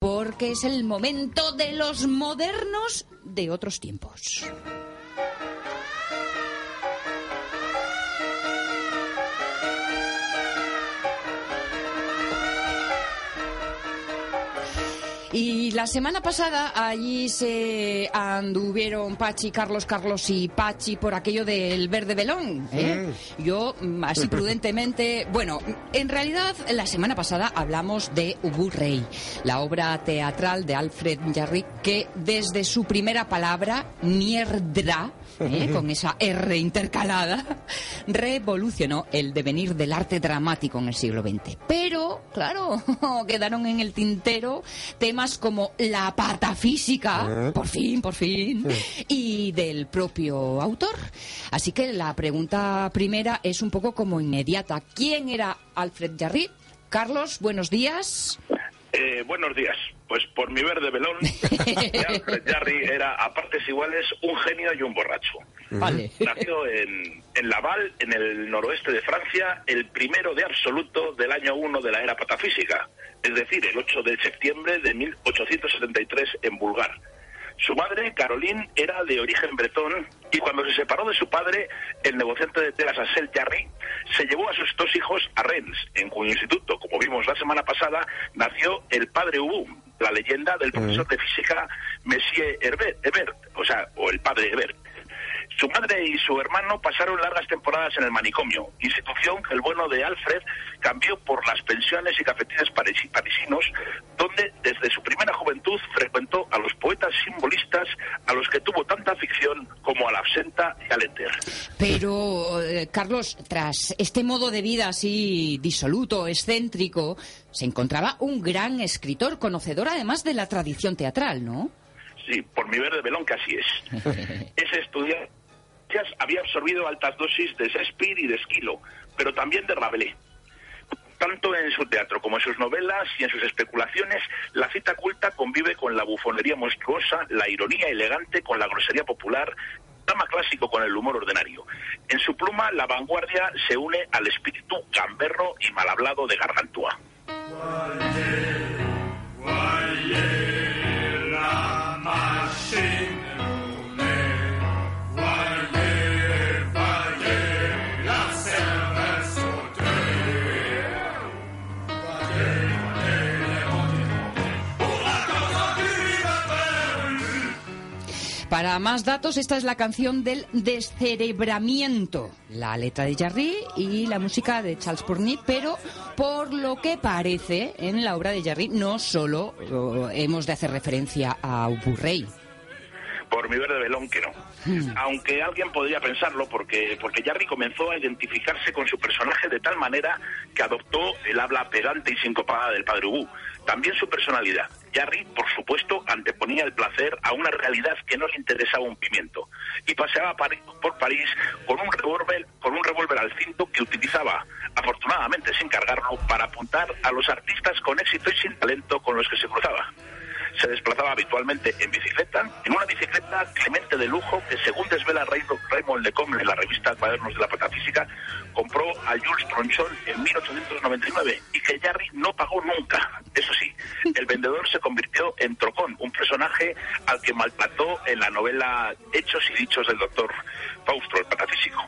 Porque es el momento de los modernos de otros tiempos. Y la semana pasada allí se anduvieron Pachi, Carlos, Carlos y Pachi por aquello del verde velón. ¿eh? Yo, mm, así prudentemente, bueno, en realidad la semana pasada hablamos de Ubu Rey, la obra teatral de Alfred Jarry que desde su primera palabra, mierdra, ¿eh? con esa R intercalada, revolucionó el devenir del arte dramático en el siglo XX. Pero, claro, quedaron en el tintero temas como la patafísica, por fin, por fin, y del propio autor. Así que la pregunta primera es un poco como inmediata. ¿Quién era Alfred Jarry? Carlos, buenos días. Eh, buenos días. Pues por mi verde velón, Alfred Jarry era a partes iguales un genio y un borracho. Vale. Nació en, en Laval, en el noroeste de Francia, el primero de absoluto del año 1 de la era patafísica, es decir, el 8 de septiembre de 1873 en Bulgar. Su madre, Caroline, era de origen bretón y cuando se separó de su padre, el negociante de telas Ansel Jarry, se llevó a sus dos hijos a Rennes, en cuyo instituto, como vimos la semana pasada, nació el padre Ubu, la leyenda del profesor de física Monsieur Herbert, Hebert, o sea, o el padre Hebert. Su madre y su hermano pasaron largas temporadas en el manicomio, institución que el bueno de Alfred cambió por las pensiones y cafetines parisi- parisinos, donde desde su primera juventud frecuentó a los poetas simbolistas a los que tuvo tanta afición como a la absenta y al éter. Pero, eh, Carlos, tras este modo de vida así disoluto, excéntrico, se encontraba un gran escritor, conocedor además de la tradición teatral, ¿no? Sí, por mi verde velón que así es. Ese estudiante había absorbido altas dosis de Shakespeare y de Esquilo, pero también de Rabelais. Tanto en su teatro como en sus novelas y en sus especulaciones, la cita culta convive con la bufonería monstruosa, la ironía elegante con la grosería popular, drama clásico con el humor ordinario. En su pluma, la vanguardia se une al espíritu gamberro y mal hablado de Gargantúa. Para más datos, esta es la canción del descerebramiento. La letra de Jarry y la música de Charles Pourny, pero por lo que parece, en la obra de Jarry no solo hemos de hacer referencia a Uburrey. por mi verde velón que no. Aunque alguien podría pensarlo porque, porque Jarry comenzó a identificarse con su personaje de tal manera que adoptó el habla pegante y sincopada del padre Ubu. También su personalidad. Jarry, por supuesto, anteponía el placer a una realidad que no le interesaba un pimiento. Y paseaba por París con un revólver, con un revólver al cinto que utilizaba, afortunadamente sin cargarlo, para apuntar a los artistas con éxito y sin talento con los que se cruzaba se desplazaba habitualmente en bicicleta, en una bicicleta Clemente de lujo que, según desvela Ray- Raymond Lecombe en la revista Cuadernos de la Patafísica, compró a Jules Tronchon en 1899 y que Jarry no pagó nunca. Eso sí, el vendedor se convirtió en Trocón, un personaje al que maltrató en la novela Hechos y Dichos del doctor Faustro, el patafísico.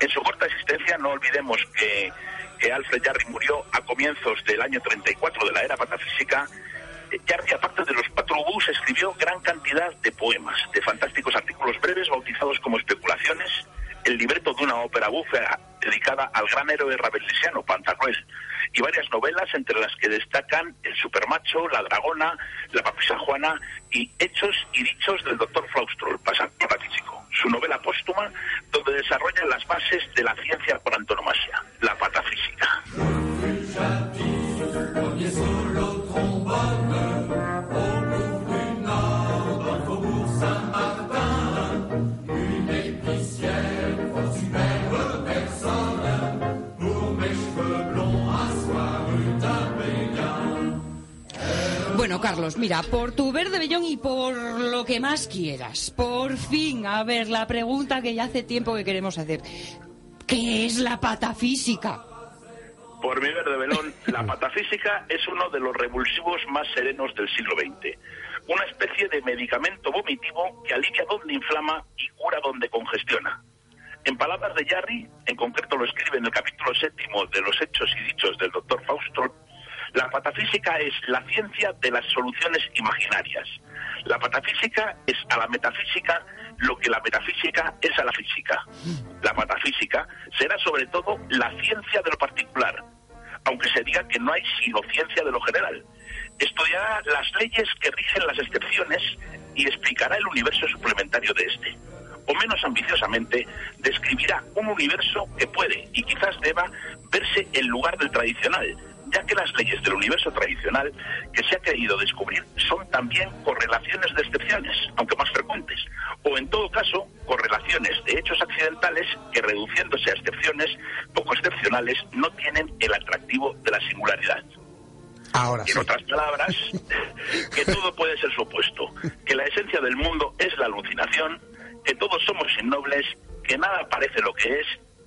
En su corta existencia, no olvidemos que, que Alfred Jarry murió a comienzos del año 34 de la era patafísica. Jarry, aparte de los cuatro escribió gran cantidad de poemas, de fantásticos artículos breves bautizados como especulaciones, el libreto de una ópera bufa dedicada al gran héroe rabelesiano Pantagruel, y varias novelas entre las que destacan El Supermacho, La Dragona, La Papisa Juana y Hechos y Dichos del Doctor Flaustro, el patafísico. Su novela póstuma, donde desarrolla las bases de la ciencia por antonomasia, Carlos, mira, por tu verde bellón y por lo que más quieras, por fin, a ver, la pregunta que ya hace tiempo que queremos hacer. ¿Qué es la patafísica? Por mi verde velón, la patafísica es uno de los revulsivos más serenos del siglo XX. Una especie de medicamento vomitivo que alivia donde inflama y cura donde congestiona. En palabras de Jarry, en concreto lo escribe en el capítulo séptimo de los hechos y dichos del doctor Fausto, la patafísica es la ciencia de las soluciones imaginarias. La patafísica es a la metafísica lo que la metafísica es a la física. La patafísica será sobre todo la ciencia de lo particular, aunque se diga que no hay sino ciencia de lo general. Estudiará las leyes que rigen las excepciones y explicará el universo suplementario de este. O menos ambiciosamente, describirá un universo que puede y quizás deba verse en lugar del tradicional, ya que las leyes del universo tradicional que se ha querido descubrir son también correlaciones de excepciones, aunque más frecuentes, o en todo caso correlaciones de hechos accidentales que reduciéndose a excepciones poco excepcionales no tienen el atractivo de la singularidad. Ahora En otras palabras, que todo puede ser su opuesto, que la esencia del mundo es la alucinación, que todos somos innobles, que nada parece lo que es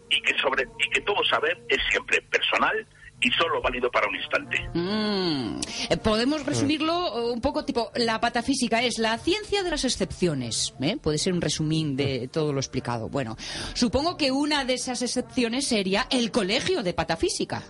y que sobre y que todo saber es siempre personal y solo válido para un instante. Mm, eh, Podemos resumirlo eh, un poco tipo, la patafísica es la ciencia de las excepciones. ¿eh? Puede ser un resumín de todo lo explicado. Bueno, supongo que una de esas excepciones sería el colegio de patafísica.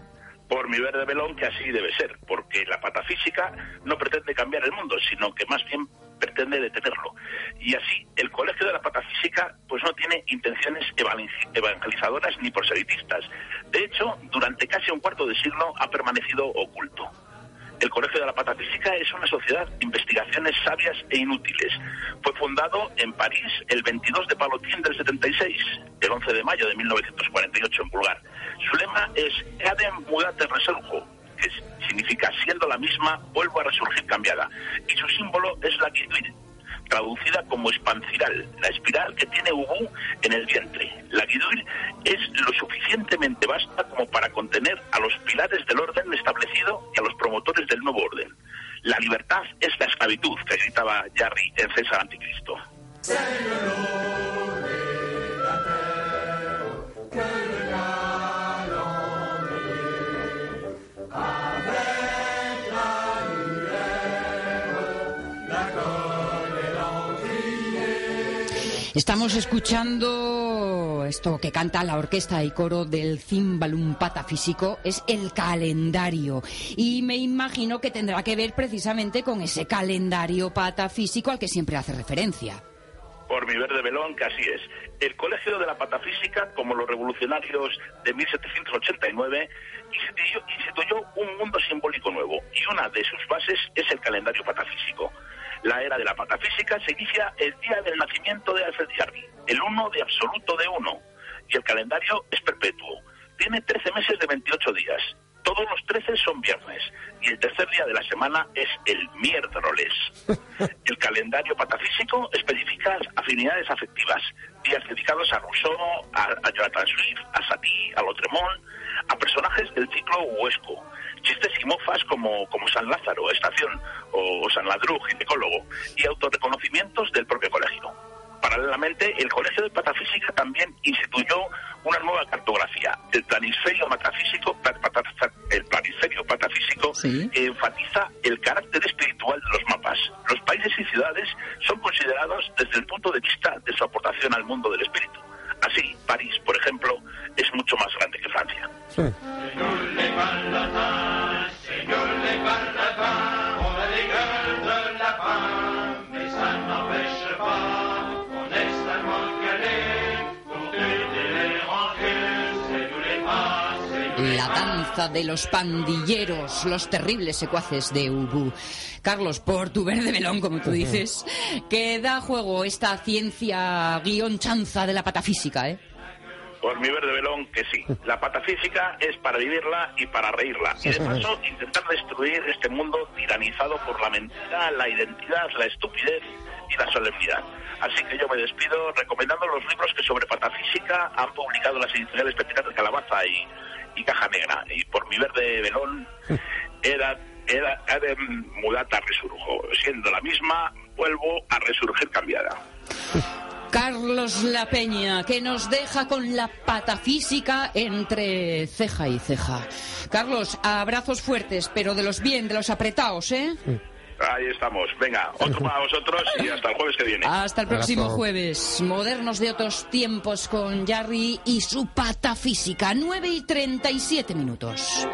Por mi verde velón que así debe ser, porque la patafísica no pretende cambiar el mundo, sino que más bien pretende detenerlo. Y así, el Colegio de la Patafísica pues no tiene intenciones evangel- evangelizadoras ni proselitistas. De hecho, durante casi un cuarto de siglo ha permanecido oculto. El Colegio de la Patafísica es una sociedad de investigaciones sabias e inútiles. Fue fundado en París el 22 de Palotín del 76, el 11 de mayo de 1948 en Bulgar. Su lema es Cadem Mudate Resurgo, significa siendo la misma, vuelvo a resurgir cambiada. Y su símbolo es la guiduil, traducida como espanciral, la espiral que tiene Ubú en el vientre. La guiduil es lo suficientemente vasta como para contener a los pilares del orden establecido y a los promotores del nuevo orden. La libertad es la esclavitud, que gritaba Jarry en César Anticristo. Estamos escuchando esto que canta la orquesta y coro del Cimbalum Patafísico, es el calendario. Y me imagino que tendrá que ver precisamente con ese calendario patafísico al que siempre hace referencia. Por mi verde velón, que así es. El Colegio de la Patafísica, como los revolucionarios de 1789, instituyó, instituyó un mundo simbólico nuevo y una de sus bases es el calendario patafísico. La era de la patafísica se inicia el día del nacimiento de Alfred Jarry, el uno de absoluto de uno, y el calendario es perpetuo. Tiene 13 meses de 28 días. Todos los 13 son viernes y el tercer día de la semana es el miércoles. El calendario patafísico especifica afinidades afectivas, días dedicados a Rousseau, a, a Jonathan Swift, a Satie, a Lautremont, a personajes ciclo huesco, chistes y mofas como, como San Lázaro, Estación, o, o San Ladru, ginecólogo, y autorreconocimientos del propio colegio. Paralelamente, el Colegio de Patafísica también instituyó una nueva cartografía, el planisferio metafísico, el planisferio patafísico, Sí. que enfatiza el carácter espiritual de los mapas. Los países y ciudades son considerados desde el punto de vista de su aportación al mundo del espíritu. Así, París, por ejemplo, es mucho más grande que Francia. La danza de los pandilleros, los terribles secuaces de Ubu. Carlos, por tu verde melón, como tú dices, que da juego esta ciencia guion chanza de la patafísica, ¿eh? Por mi verde velón, que sí. La patafísica es para vivirla y para reírla. Y de paso, intentar destruir este mundo tiranizado por la mentira, la identidad, la estupidez y la solemnidad. Así que yo me despido recomendando los libros que sobre patafísica han publicado las editoriales Pepitas de Calabaza y, y Caja Negra. Y por mi verde velón, era Edem mudata resurjo. Siendo la misma, vuelvo a resurgir cambiada. Carlos La Peña, que nos deja con la patafísica entre ceja y ceja. Carlos, abrazos fuertes, pero de los bien, de los apretados, ¿eh? Ahí estamos. Venga, otro para vosotros y hasta el jueves que viene. Hasta el próximo Abrazo. jueves. Modernos de otros tiempos con Jarry y su patafísica. 9 y 37 minutos.